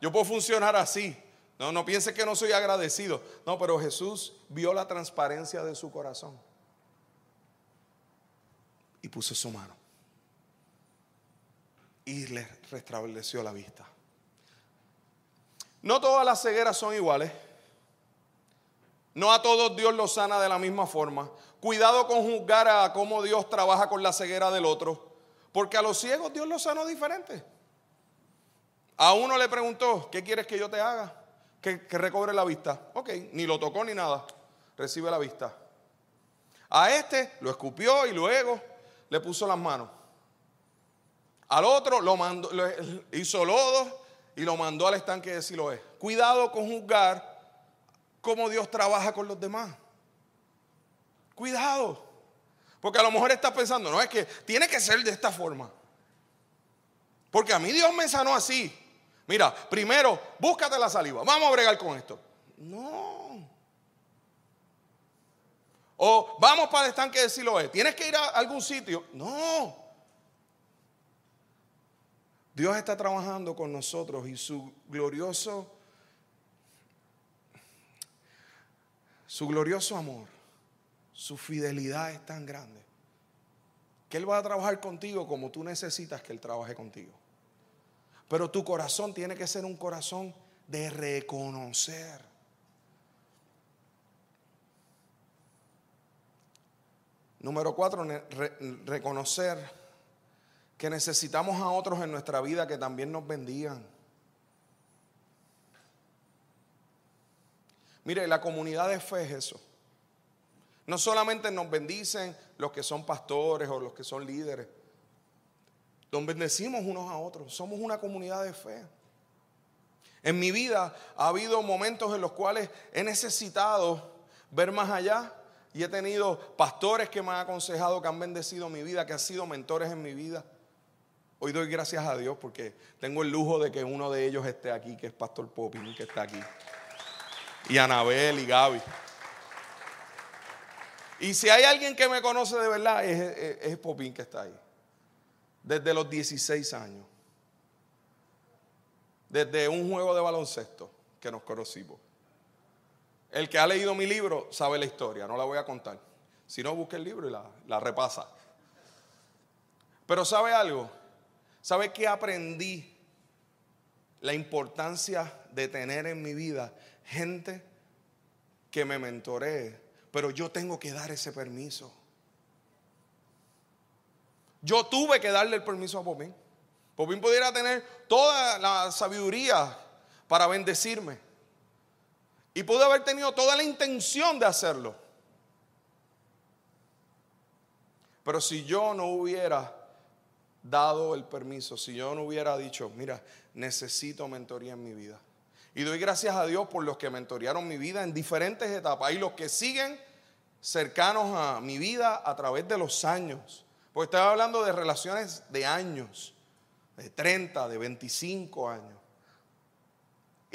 [SPEAKER 2] yo puedo funcionar así. No, no piense que no soy agradecido. No, pero Jesús vio la transparencia de su corazón y puso su mano y le restableció la vista. No todas las cegueras son iguales. No a todos Dios los sana de la misma forma. Cuidado con juzgar a cómo Dios trabaja con la ceguera del otro, porque a los ciegos Dios los sanó diferente. A uno le preguntó, ¿qué quieres que yo te haga? Que, recobre la vista. Ok, ni lo tocó ni nada. Recibe la vista. A este lo escupió y luego le puso las manos. Al otro lo mandó, hizo lodo y lo mandó al estanque de Siloé. Cuidado con juzgar cómo Dios trabaja con los demás. Cuidado. Porque a lo mejor estás pensando, no, es que tiene que ser de esta forma. Porque a mí Dios me sanó así. Mira, primero, búscate la saliva. Vamos a bregar con esto. No. O vamos para el estanque de Siloé. ¿Tienes que ir a algún sitio? No. Dios está trabajando con nosotros y su glorioso, su glorioso amor su fidelidad es tan grande que Él va a trabajar contigo como tú necesitas que Él trabaje contigo. Pero tu corazón tiene que ser un corazón de reconocer. Número cuatro, reconocer que necesitamos a otros en nuestra vida que también nos bendigan. Mire, la comunidad de fe es eso. No solamente nos bendicen los que son pastores o los que son líderes. Nos bendecimos unos a otros. Somos una comunidad de fe. En mi vida ha habido momentos en los cuales he necesitado ver más allá y he tenido pastores que me han aconsejado, que han bendecido mi vida, que han sido mentores en mi vida. Hoy doy gracias a Dios porque tengo el lujo de que uno de ellos esté aquí, que es Pastor Popin, que está aquí. Y Anabel y Gaby. Y si hay alguien que me conoce de verdad, es, Popín que está ahí. Desde los 16 años. Desde un juego de baloncesto que nos conocimos. El que ha leído mi libro sabe la historia, no la voy a contar. Si no, busque el libro y la, la repasa. Pero ¿sabe algo? ¿Sabe que aprendí? La importancia de tener en mi vida gente que me mentoree pero yo tengo que dar ese permiso. Yo tuve que darle el permiso a Popín. Popín pudiera tener toda la sabiduría para bendecirme. Y pudo haber tenido toda la intención de hacerlo. Pero si yo no hubiera dado el permiso, si yo no hubiera dicho, mira, necesito mentoría en mi vida, y doy gracias a Dios por los que mentorearon mi vida en diferentes etapas y los que siguen cercanos a mi vida a través de los años. Porque estaba hablando de relaciones de años, de 30, de 25 años.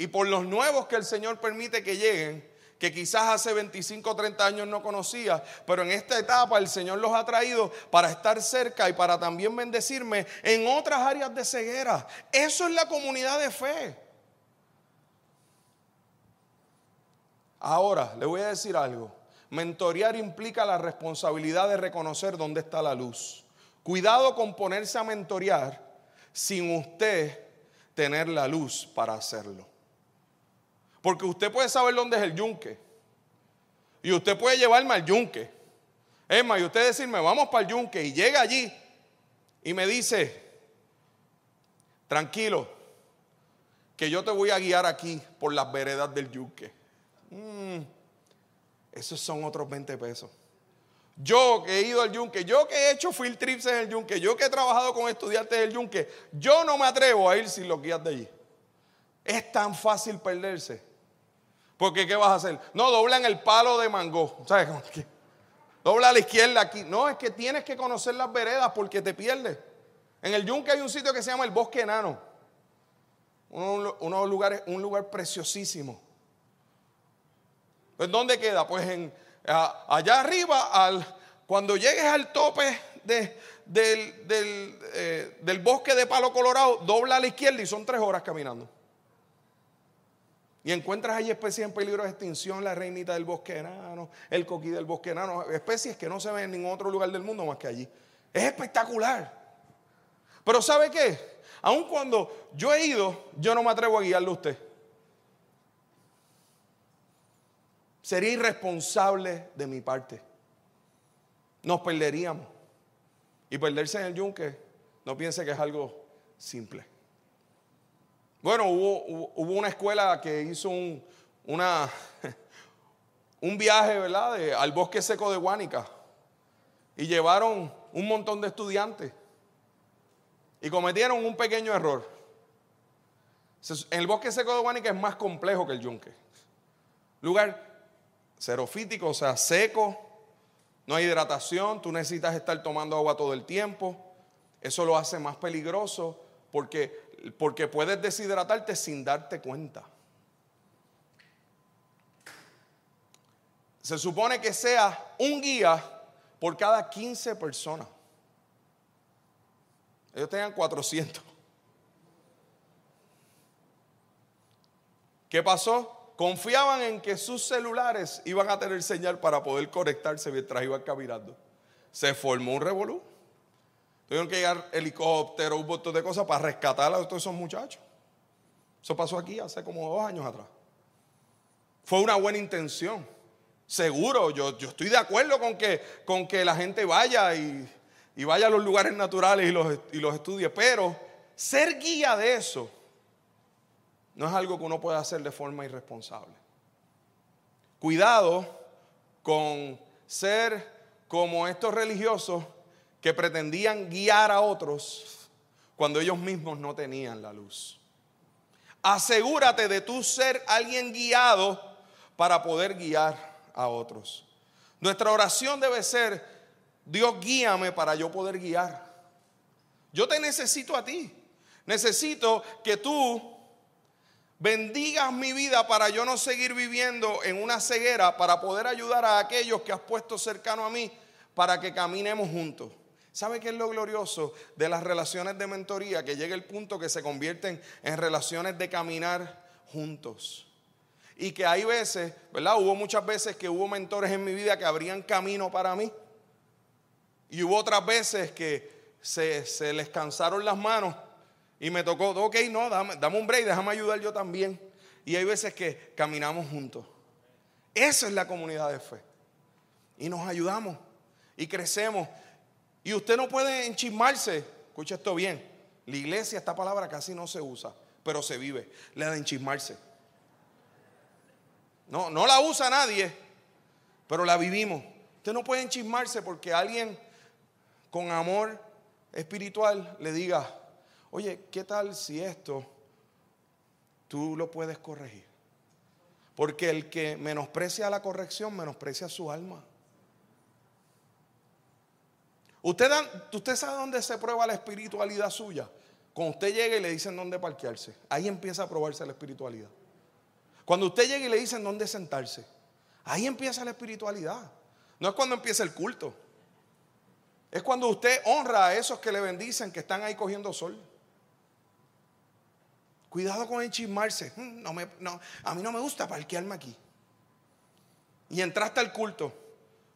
[SPEAKER 2] Y por los nuevos que el Señor permite que lleguen, que quizás hace 25 o 30 años no conocía, pero en esta etapa el Señor los ha traído para estar cerca y para también bendecirme en otras áreas de ceguera. Eso es la comunidad de fe. Ahora, le voy a decir algo. Mentorear implica la responsabilidad de reconocer dónde está la luz. Cuidado con ponerse a mentorear sin usted tener la luz para hacerlo. Porque usted puede saber dónde es el yunque. Y usted puede llevarme al yunque. Es más, y usted decirme, vamos para el yunque. Y llega allí y me dice, tranquilo, que yo te voy a guiar aquí por las veredas del yunque. Mm, esos son otros 20 pesos. Yo que he ido al yunque, yo que he hecho field trips en el yunque, yo que he trabajado con estudiantes del yunque, yo no me atrevo a ir sin los guías de allí. Es tan fácil perderse. Porque ¿qué vas a hacer? No, dobla en el palo de mango. ¿Sabes? Dobla a la izquierda aquí. No, es que tienes que conocer las veredas porque te pierdes. En el yunque hay un sitio que se llama el Bosque Enano. Uno, lugares, un lugar preciosísimo. ¿Pues dónde queda? Pues allá arriba, al, cuando llegues al tope de, del, eh, del, bosque de Palo Colorado, dobla a la izquierda y son tres horas caminando. Y encuentras ahí especies en peligro de extinción, la reinita del bosque enano, el coquí del bosque enano, especies que no se ven en ningún otro lugar del mundo más que allí. Es espectacular. Pero ¿sabe qué? Aun cuando yo he ido, yo no me atrevo a guiarle a usted. Sería irresponsable de mi parte. Nos perderíamos. Y perderse en el yunque, no piense que es algo simple. Bueno, hubo, una escuela que hizo un, viaje, ¿verdad?, al bosque seco de Guánica. Y llevaron un montón de estudiantes. Y cometieron un pequeño error. El bosque seco de Guánica es más complejo que el yunque. Lugar xerofítico, o sea, seco, no hay hidratación, tú necesitas estar tomando agua todo el tiempo. Eso lo hace más peligroso porque, porque puedes deshidratarte sin darte cuenta. Se supone que sea un guía por cada 15 personas. Ellos tenían 400. ¿Qué pasó? Confiaban en que sus celulares iban a tener señal para poder conectarse mientras iban caminando. Se formó un revolú. Tuvieron que llegar helicóptero, un montón de cosas para rescatar a todos esos muchachos. Eso pasó aquí hace como dos años atrás. Fue una buena intención. Seguro, yo, yo estoy de acuerdo con que, con que la gente vaya y, vaya a los lugares naturales y los, y los estudie, pero ser guía de eso no es algo que uno pueda hacer de forma irresponsable. Cuidado con ser como estos religiosos que pretendían guiar a otros cuando ellos mismos no tenían la luz. Asegúrate de tú ser alguien guiado para poder guiar a otros. Nuestra oración debe ser, Dios guíame para yo poder guiar. Yo te necesito a ti. Necesito que tú bendigas mi vida para yo no seguir viviendo en una ceguera, para poder ayudar a aquellos que has puesto cercano a mí, para que caminemos juntos. ¿Sabe qué es lo glorioso de las relaciones de mentoría? Que llega el punto que se convierten en relaciones de caminar juntos. Y que hay veces, ¿verdad? Hubo muchas veces que hubo mentores en mi vida que abrían camino para mí. Y hubo otras veces que se, se les cansaron las manos y me tocó, ok, no, dame, un break, déjame ayudar yo también. Y hay veces que caminamos juntos. Esa es la comunidad de fe. Y nos ayudamos y crecemos. Y usted no puede enchismarse. Escucha esto bien. La iglesia, esta palabra casi no se usa, pero se vive. La de enchismarse. No, no la usa nadie, pero la vivimos. Usted no puede enchismarse porque alguien con amor espiritual le diga, Oye, ¿qué tal si esto tú lo puedes corregir? Porque el que menosprecia la corrección menosprecia su alma. Usted, sabe dónde se prueba la espiritualidad suya. Cuando usted llega y le dicen dónde parquearse, ahí empieza a probarse la espiritualidad. Cuando usted llega y le dicen dónde sentarse, ahí empieza la espiritualidad. No es cuando empieza el culto. Es cuando usted honra a esos que le bendicen, que están ahí cogiendo sol. Cuidado con enchismarse. Mm, no me, no, a mí no me gusta parquearme aquí. Y entraste al culto.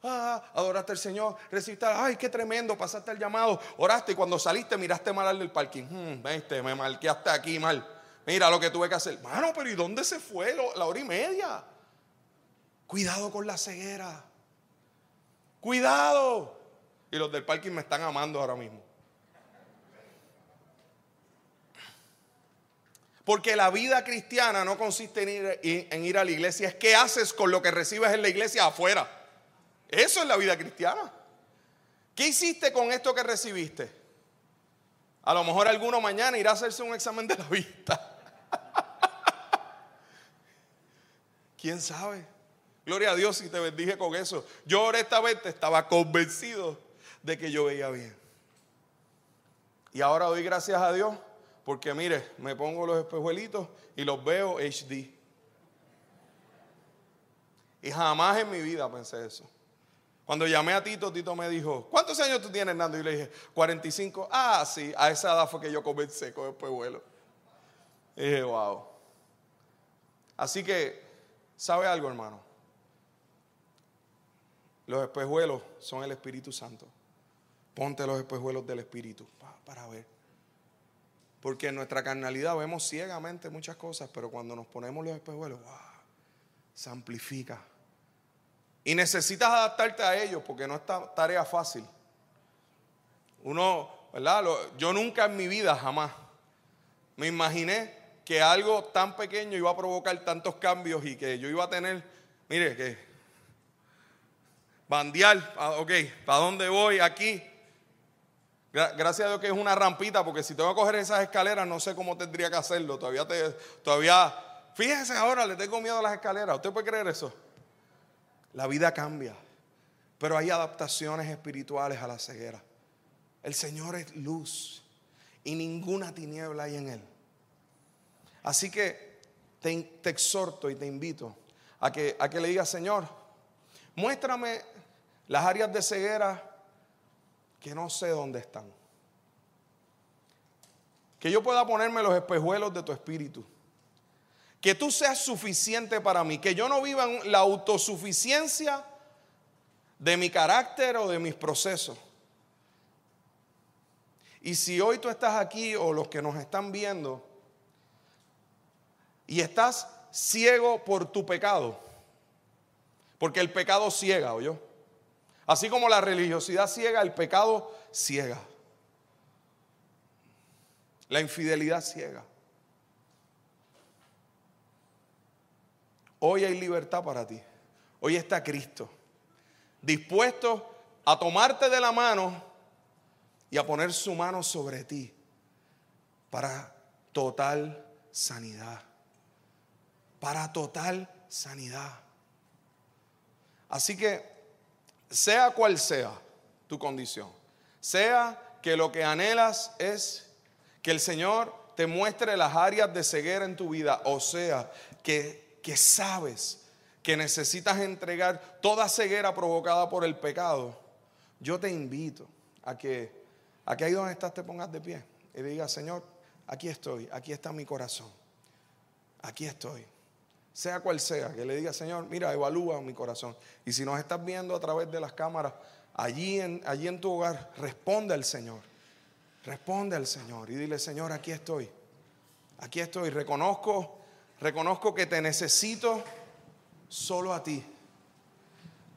[SPEAKER 2] Ah, adoraste al Señor, recibiste, ay, qué tremendo, pasaste el llamado, oraste y cuando saliste miraste mal al del parking. Hmm, me marqué hasta aquí mal. Mira lo que tuve que hacer. Mano, pero ¿y dónde se fue la hora y media? Cuidado con la ceguera. Cuidado. Y los del parking me están amando ahora mismo. Porque la vida cristiana no consiste en ir, en ir, a la iglesia, es qué haces con lo que recibes en la iglesia afuera. Eso es la vida cristiana. ¿Qué hiciste con esto que recibiste? A lo mejor alguno mañana irá a hacerse un examen de la vista. ¿Quién sabe? Gloria a Dios y te bendije con eso. Yo honestamente estaba convencido de que yo veía bien. Y ahora doy gracias a Dios porque mire, me pongo los espejuelitos y los veo HD. Y jamás en mi vida pensé eso. Cuando llamé a Tito, Tito me dijo, ¿cuántos años tú tienes, Nando? Y le dije, 45. Ah, sí, a esa edad fue que yo comencé con el espejuelo. Y dije, wow. Así que, ¿sabe algo, hermano? Los espejuelos son el Espíritu Santo. Ponte los espejuelos del Espíritu para ver. Porque en nuestra carnalidad vemos ciegamente muchas cosas, pero cuando nos ponemos los espejuelos, wow, se amplifica. Y necesitas adaptarte a ellos porque no es tarea fácil. Uno, ¿verdad? Yo nunca en mi vida, jamás, me imaginé que algo tan pequeño iba a provocar tantos cambios y que yo iba a tener, mire, que bandear, ok, ¿para dónde voy? Aquí. Gracias a Dios que es una rampita, porque si tengo que coger esas escaleras, no sé cómo tendría que hacerlo. Todavía, te, todavía, fíjese ahora, le tengo miedo a las escaleras. ¿Usted puede creer eso? La vida cambia, pero hay adaptaciones espirituales a la ceguera. El Señor es luz y ninguna tiniebla hay en Él. Así que te, exhorto y te invito a que, a que le digas, Señor, muéstrame las áreas de ceguera que no sé dónde están. Que yo pueda ponerme los espejuelos de tu espíritu. Que tú seas suficiente para mí. Que yo no viva la autosuficiencia de mi carácter o de mis procesos. Y si hoy tú estás aquí o los que nos están viendo y estás ciego por tu pecado, porque el pecado ciega, ¿o yo? Así como la religiosidad ciega, el pecado ciega. La infidelidad ciega. Hoy hay libertad para ti. Hoy está Cristo dispuesto a tomarte de la mano y a poner su mano sobre ti para total sanidad. Para total sanidad. Así que sea cual sea tu condición, sea que lo que anhelas es que el Señor te muestre las áreas de ceguera en tu vida, o sea, que, que sabes que necesitas entregar toda ceguera provocada por el pecado, yo te invito a que, a que ahí donde estás te pongas de pie y digas, Señor, aquí estoy, aquí está mi corazón, aquí estoy sea cual sea, que le diga, Señor, mira, evalúa mi corazón. Y si nos estás viendo a través de las cámaras, allí en, allí en tu hogar, responde al Señor. Responde al Señor y dile, Señor, aquí estoy. Aquí estoy. Reconozco, reconozco que te necesito solo a ti.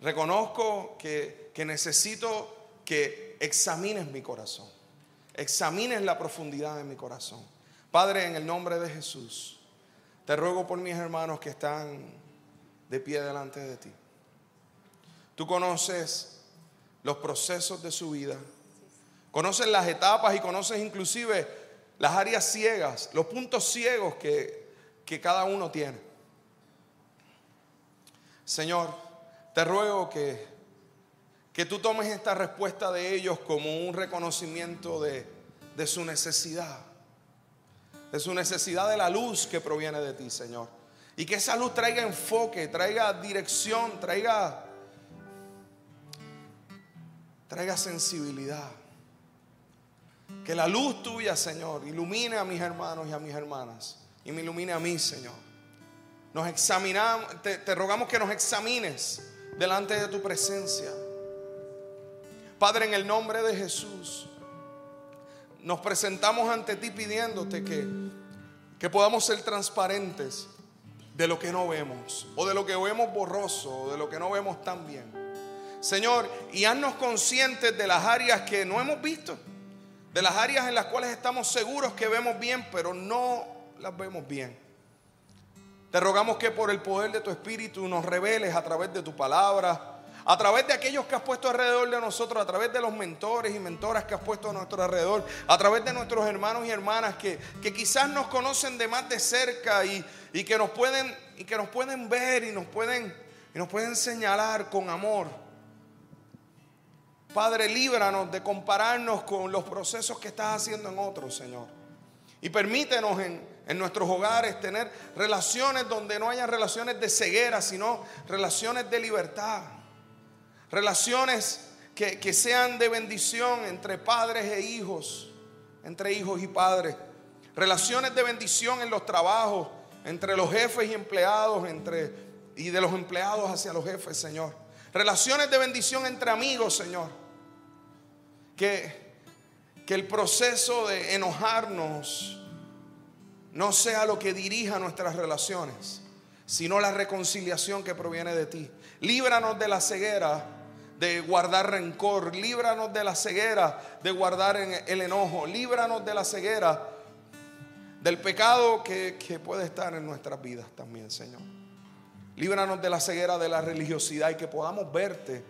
[SPEAKER 2] Reconozco que, que necesito que examines mi corazón. Examines la profundidad de mi corazón. Padre, en el nombre de Jesús. Te ruego por mis hermanos que están de pie delante de ti. Tú conoces los procesos de su vida, conoces las etapas y conoces inclusive las áreas ciegas, los puntos ciegos que, que cada uno tiene. Señor, te ruego que, que tú tomes esta respuesta de ellos como un reconocimiento de, de su necesidad de su necesidad de la luz que proviene de ti, Señor. Y que esa luz traiga enfoque, traiga dirección, traiga, traiga sensibilidad. Que la luz tuya, Señor, ilumine a mis hermanos y a mis hermanas. Y me ilumine a mí, Señor. Nos examinamos, te, rogamos que nos examines delante de tu presencia. Padre, en el nombre de Jesús, nos presentamos ante ti pidiéndote que, que podamos ser transparentes de lo que no vemos, o de lo que vemos borroso, o de lo que no vemos tan bien. Señor, y haznos conscientes de las áreas que no hemos visto, de las áreas en las cuales estamos seguros que vemos bien, pero no las vemos bien. Te rogamos que por el poder de tu Espíritu nos reveles a través de tu palabra, a través de aquellos que has puesto alrededor de nosotros, a través de los mentores y mentoras que has puesto a nuestro alrededor, a través de nuestros hermanos y hermanas que, que quizás nos conocen de más de cerca y, y, que nos pueden, y que nos pueden ver y nos pueden, y nos pueden señalar con amor. Padre, líbranos de compararnos con los procesos que estás haciendo en otros, Señor. Y permítenos en, en, nuestros hogares tener relaciones donde no haya relaciones de ceguera, sino relaciones de libertad. Relaciones que, que sean de bendición entre padres e hijos, entre hijos y padres. Relaciones de bendición en los trabajos, entre los jefes y empleados, entre, y de los empleados hacia los jefes, Señor. Relaciones de bendición entre amigos, Señor. Que, que el proceso de enojarnos no sea lo que dirija nuestras relaciones, sino la reconciliación que proviene de ti. Líbranos de la ceguera de guardar rencor, líbranos de la ceguera de guardar el enojo, líbranos de la ceguera del pecado que, que puede estar en nuestras vidas también, Señor. Líbranos de la ceguera de la religiosidad y que podamos verte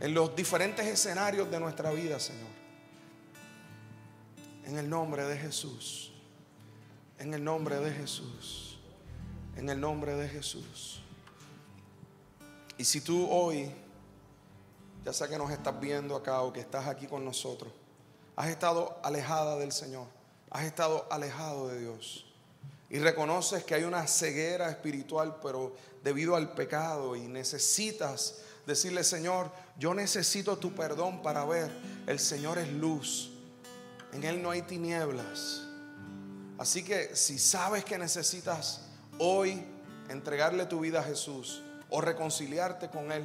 [SPEAKER 2] en los diferentes escenarios de nuestra vida, Señor. En el nombre de Jesús. En el nombre de Jesús. En el nombre de Jesús. Y si tú hoy, ya sea que nos estás viendo acá o que estás aquí con nosotros, has estado alejada del Señor, has estado alejado de Dios y reconoces que hay una ceguera espiritual, pero debido al pecado y necesitas decirle, Señor, yo necesito tu perdón para ver, el Señor es luz, en Él no hay tinieblas. Así que si sabes que necesitas hoy entregarle tu vida a Jesús o reconciliarte con Él,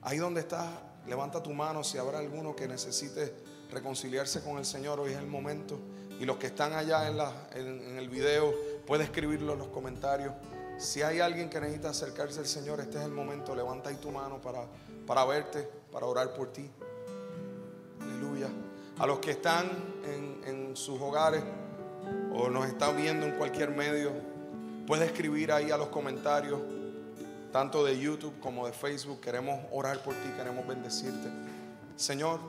[SPEAKER 2] ahí donde estás, levanta tu mano si habrá alguno que necesite reconciliarse con el Señor, hoy es el momento. Y los que están allá en, la, en, el video, puede escribirlo en los comentarios. Si hay alguien que necesita acercarse al Señor, este es el momento. Levanta ahí tu mano para, para verte, para orar por ti. Aleluya. A los que están en, sus hogares o nos están viendo en cualquier medio, puede escribir ahí a los comentarios, tanto de YouTube como de Facebook. Queremos orar por ti, queremos bendecirte. Señor,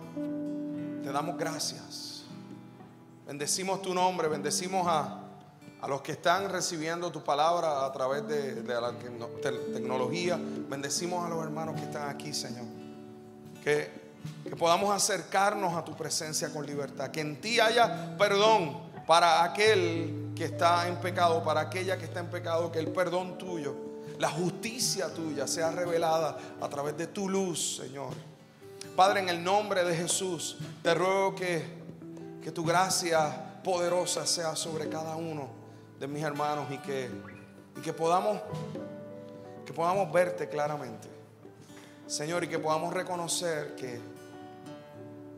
[SPEAKER 2] te damos gracias. Bendecimos tu nombre, bendecimos a, a los que están recibiendo tu palabra a través de, de la tecnología. Bendecimos a los hermanos que están aquí, Señor. Que, que podamos acercarnos a tu presencia con libertad. Que en ti haya perdón para aquel que está en pecado, para aquella que está en pecado. Que el perdón tuyo, la justicia tuya sea revelada a través de tu luz, Señor. Padre, en el nombre de Jesús, te ruego que, que tu gracia poderosa sea sobre cada uno de mis hermanos y que, y que podamos que podamos verte claramente. Señor, y que podamos reconocer que,